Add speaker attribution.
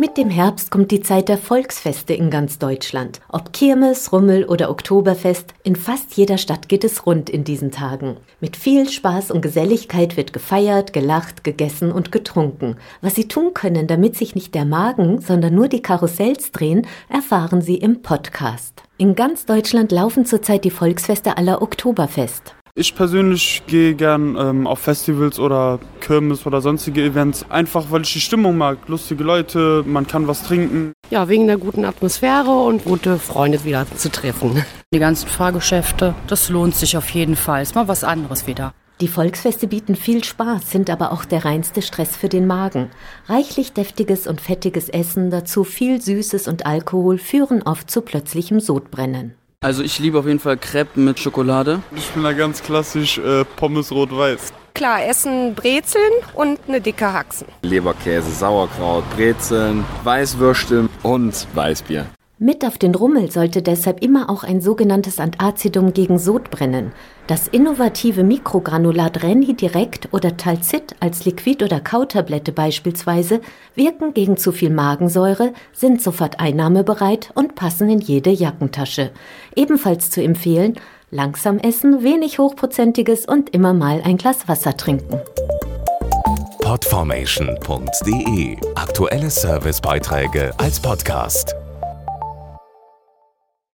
Speaker 1: Mit dem Herbst kommt die Zeit der Volksfeste in ganz Deutschland. Ob Kirmes, Rummel oder Oktoberfest, in fast jeder Stadt geht es rund in diesen Tagen. Mit viel Spaß und Geselligkeit wird gefeiert, gelacht, gegessen und getrunken. Was Sie tun können, damit sich nicht der Magen, sondern nur die Karussells drehen, erfahren Sie im Podcast. In ganz Deutschland laufen zurzeit die Volksfeste aller Oktoberfest.
Speaker 2: Ich persönlich gehe gern ähm, auf Festivals oder Kirmes oder sonstige Events, einfach weil ich die Stimmung mag. Lustige Leute, man kann was trinken.
Speaker 3: Ja, wegen der guten Atmosphäre und gute Freunde wieder zu treffen.
Speaker 4: Die ganzen Fahrgeschäfte, das lohnt sich auf jeden Fall. Ist mal was anderes wieder.
Speaker 1: Die Volksfeste bieten viel Spaß, sind aber auch der reinste Stress für den Magen. Reichlich deftiges und fettiges Essen, dazu viel Süßes und Alkohol führen oft zu plötzlichem Sodbrennen.
Speaker 5: Also ich liebe auf jeden Fall Crepe mit Schokolade.
Speaker 2: Ich bin da ganz klassisch äh, Pommes rot-weiß.
Speaker 6: Klar, essen Brezeln und eine dicke Haxen.
Speaker 7: Leberkäse, Sauerkraut, Brezeln, Weißwürste und Weißbier.
Speaker 1: Mit auf den Rummel sollte deshalb immer auch ein sogenanntes Antazidum gegen Sodbrennen. Das innovative Mikrogranulat Reni Direkt oder Talzit als Liquid- oder Kautablette beispielsweise wirken gegen zu viel Magensäure, sind sofort einnahmebereit und passen in jede Jackentasche. Ebenfalls zu empfehlen, langsam essen, wenig hochprozentiges und immer mal ein Glas Wasser trinken.
Speaker 8: Podformation.de Aktuelle Servicebeiträge als Podcast.